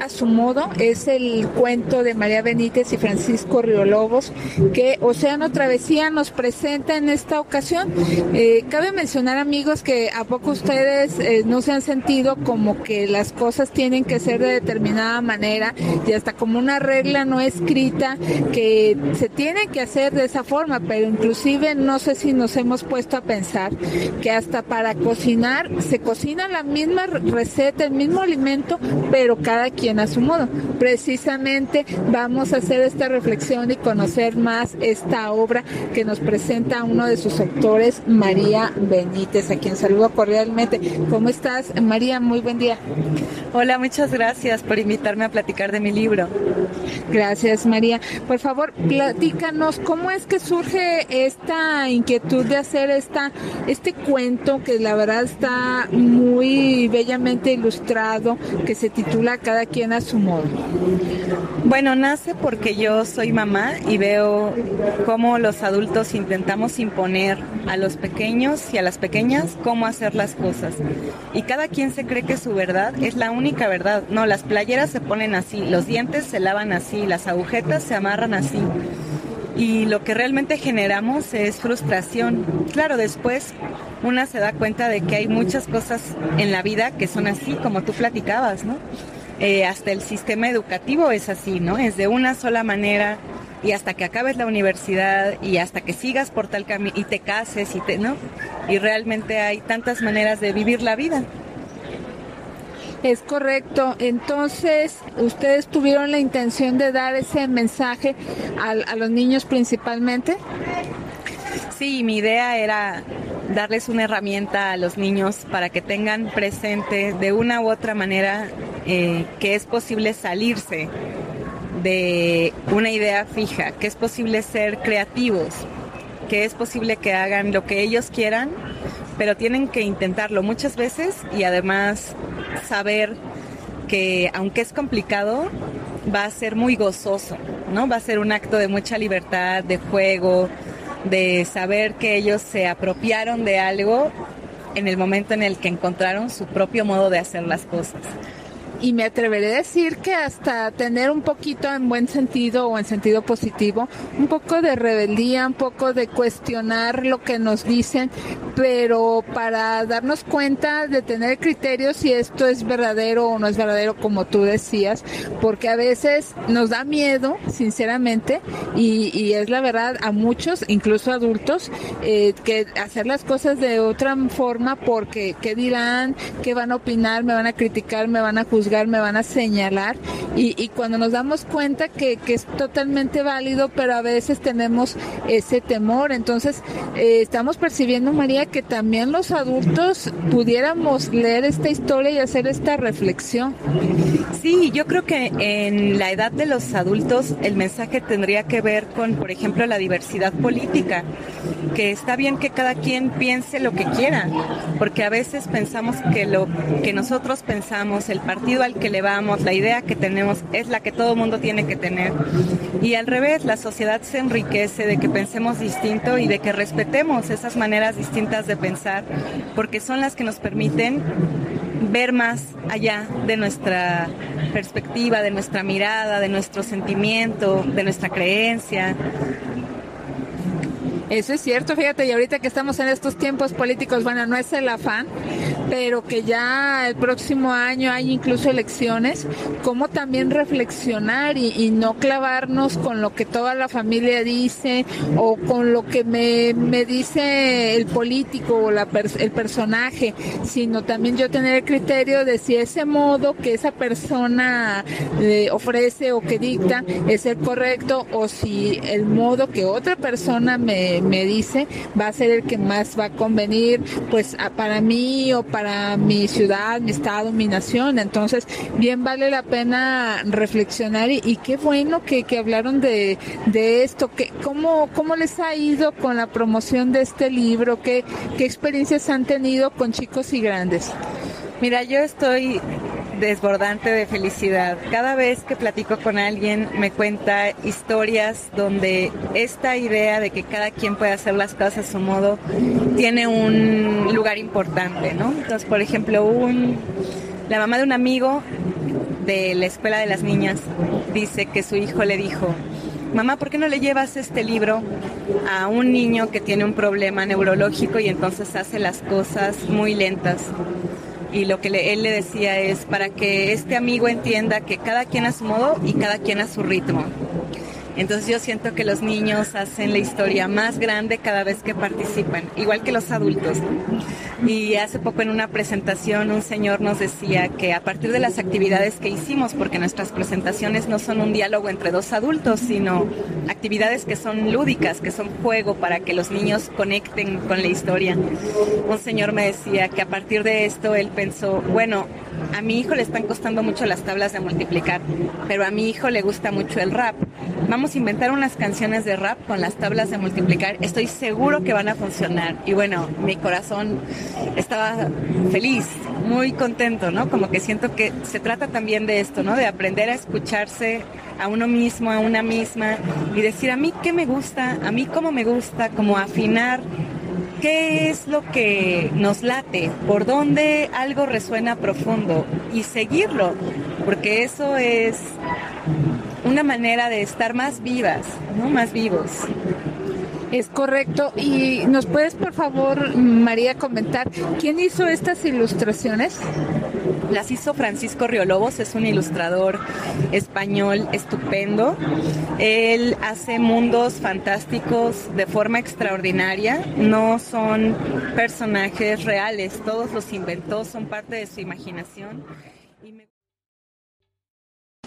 A su modo es el cuento de María Benítez y Francisco Riolobos que Océano Travesía nos presenta en esta ocasión. Eh, cabe mencionar amigos que a poco ustedes eh, no se han sentido como que las cosas tienen que ser de determinada manera y hasta como una regla no escrita que se tiene que hacer de esa forma, pero inclusive no sé si nos hemos puesto a pensar que hasta para cocinar se cocina la misma receta, el mismo alimento, pero cada quien a su modo. Precisamente vamos a hacer esta reflexión y conocer más esta obra que nos presenta uno de sus autores, María Benítez, a quien saludo cordialmente. ¿Cómo estás, María? Muy buen día. Hola, muchas gracias por invitarme a platicar de mi libro. Gracias, María. Por favor, platícanos cómo es que surge esta inquietud de hacer esta, este cuento que la verdad está muy bellamente ilustrado, que se titula Cada quien a su modo. Bueno, nace porque yo soy mamá y veo cómo los adultos intentamos imponer a los pequeños y a las pequeñas cómo hacer las cosas. Y cada quien se cree que su verdad es la única verdad. No, las playeras se ponen así, los dientes se lavan así, las agujetas se amarran así. Y lo que realmente generamos es frustración. Claro, después una se da cuenta de que hay muchas cosas en la vida que son así, como tú platicabas, ¿no? Eh, hasta el sistema educativo es así, ¿no? Es de una sola manera y hasta que acabes la universidad y hasta que sigas por tal camino y te cases y te, ¿no? Y realmente hay tantas maneras de vivir la vida. Es correcto. Entonces, ustedes tuvieron la intención de dar ese mensaje a, a los niños principalmente. Sí, mi idea era darles una herramienta a los niños para que tengan presente de una u otra manera eh, que es posible salirse de una idea fija, que es posible ser creativos, que es posible que hagan lo que ellos quieran, pero tienen que intentarlo muchas veces y además saber que aunque es complicado, va a ser muy gozoso, ¿no? Va a ser un acto de mucha libertad, de juego, de saber que ellos se apropiaron de algo en el momento en el que encontraron su propio modo de hacer las cosas y me atreveré a decir que hasta tener un poquito en buen sentido o en sentido positivo, un poco de rebeldía, un poco de cuestionar lo que nos dicen, pero para darnos cuenta de tener criterios si esto es verdadero o no es verdadero, como tú decías, porque a veces nos da miedo, sinceramente, y, es la verdad a muchos, incluso adultos, eh, que hacer las cosas de otra forma porque qué dirán, qué van a opinar, me van a criticar, me van a juzgar me van a señalar y, cuando nos damos cuenta que, es totalmente válido, pero a veces tenemos ese temor. Entonces, eh, estamos percibiendo, María, que también los adultos pudiéramos leer esta historia y hacer esta reflexión. Sí, yo creo que en la edad de los adultos el mensaje tendría que ver con, por ejemplo, la diversidad política, que está bien que cada quien piense lo que quiera, porque a veces pensamos que lo que nosotros pensamos, el partido al que le vamos, la idea que tenemos es la que todo mundo tiene que tener. Y al revés, la sociedad se enriquece de que pensemos distinto y de que respetemos esas maneras distintas de pensar, porque son las que nos permiten ver más allá de nuestra perspectiva, de nuestra mirada, de nuestro sentimiento, de nuestra creencia. Eso es cierto, fíjate, y ahorita que estamos en estos tiempos políticos, bueno, no es el afán, pero que ya el próximo año hay incluso elecciones, cómo también reflexionar y, no clavarnos con lo que toda la familia dice o con lo que me, me dice el político o la el personaje, sino también yo tener el criterio de si ese modo que esa persona eh, ofrece o que dicta es el correcto o si el modo que otra persona me, me dice va a ser el que más va a convenir pues para mí o para mi ciudad, mi estado, mi nación. Entonces, bien vale la pena reflexionar y, qué bueno que, hablaron de, esto, que, ¿cómo, ¿cómo les ha ido con la promoción de este libro? ¿Qué, qué experiencias han tenido con chicos y grandes? Mira, yo estoy desbordante de felicidad. Cada vez que platico con alguien me cuenta historias donde esta idea de que cada quien puede hacer las cosas a su modo tiene un lugar importante, ¿no? Entonces, por ejemplo, la mamá de un amigo de la escuela de las niñas dice que su hijo le dijo, mamá, ¿por qué no le llevas este libro a un niño que tiene un problema neurológico y entonces hace las cosas muy lentas? Y lo que él le decía es para que este amigo entienda que cada quien a su modo y cada quien a su ritmo. Entonces yo siento que los niños hacen la historia más grande cada vez que participan, igual que los adultos. Y hace poco en una presentación un señor nos decía que a partir de las actividades que hicimos, porque nuestras presentaciones no son un diálogo entre dos adultos, sino actividades que son lúdicas, que son juego para que los niños conecten con la historia. Un señor me decía que a partir de esto él pensó, bueno, a mi hijo le están costando mucho las tablas de multiplicar, pero a mi hijo le gusta mucho el rap. Vamos a inventar unas canciones de rap con las tablas de multiplicar. Estoy seguro que van a funcionar. Y bueno, mi corazón estaba feliz, muy contento, ¿no? Como que siento que se trata también de esto, ¿no? De aprender a escucharse a uno mismo, a una misma y decir a mí qué me gusta, a mí cómo me gusta, como afinar qué es lo que nos late, por dónde algo resuena profundo y seguirlo, porque eso es una manera de estar más vivas, ¿no? Más vivos. Es correcto. ¿Y nos puedes, por favor, María, comentar quién hizo estas ilustraciones? Las hizo Francisco Riolobos, es un ilustrador español estupendo. Él hace mundos fantásticos de forma extraordinaria. No son personajes reales, todos los inventó, son parte de su imaginación.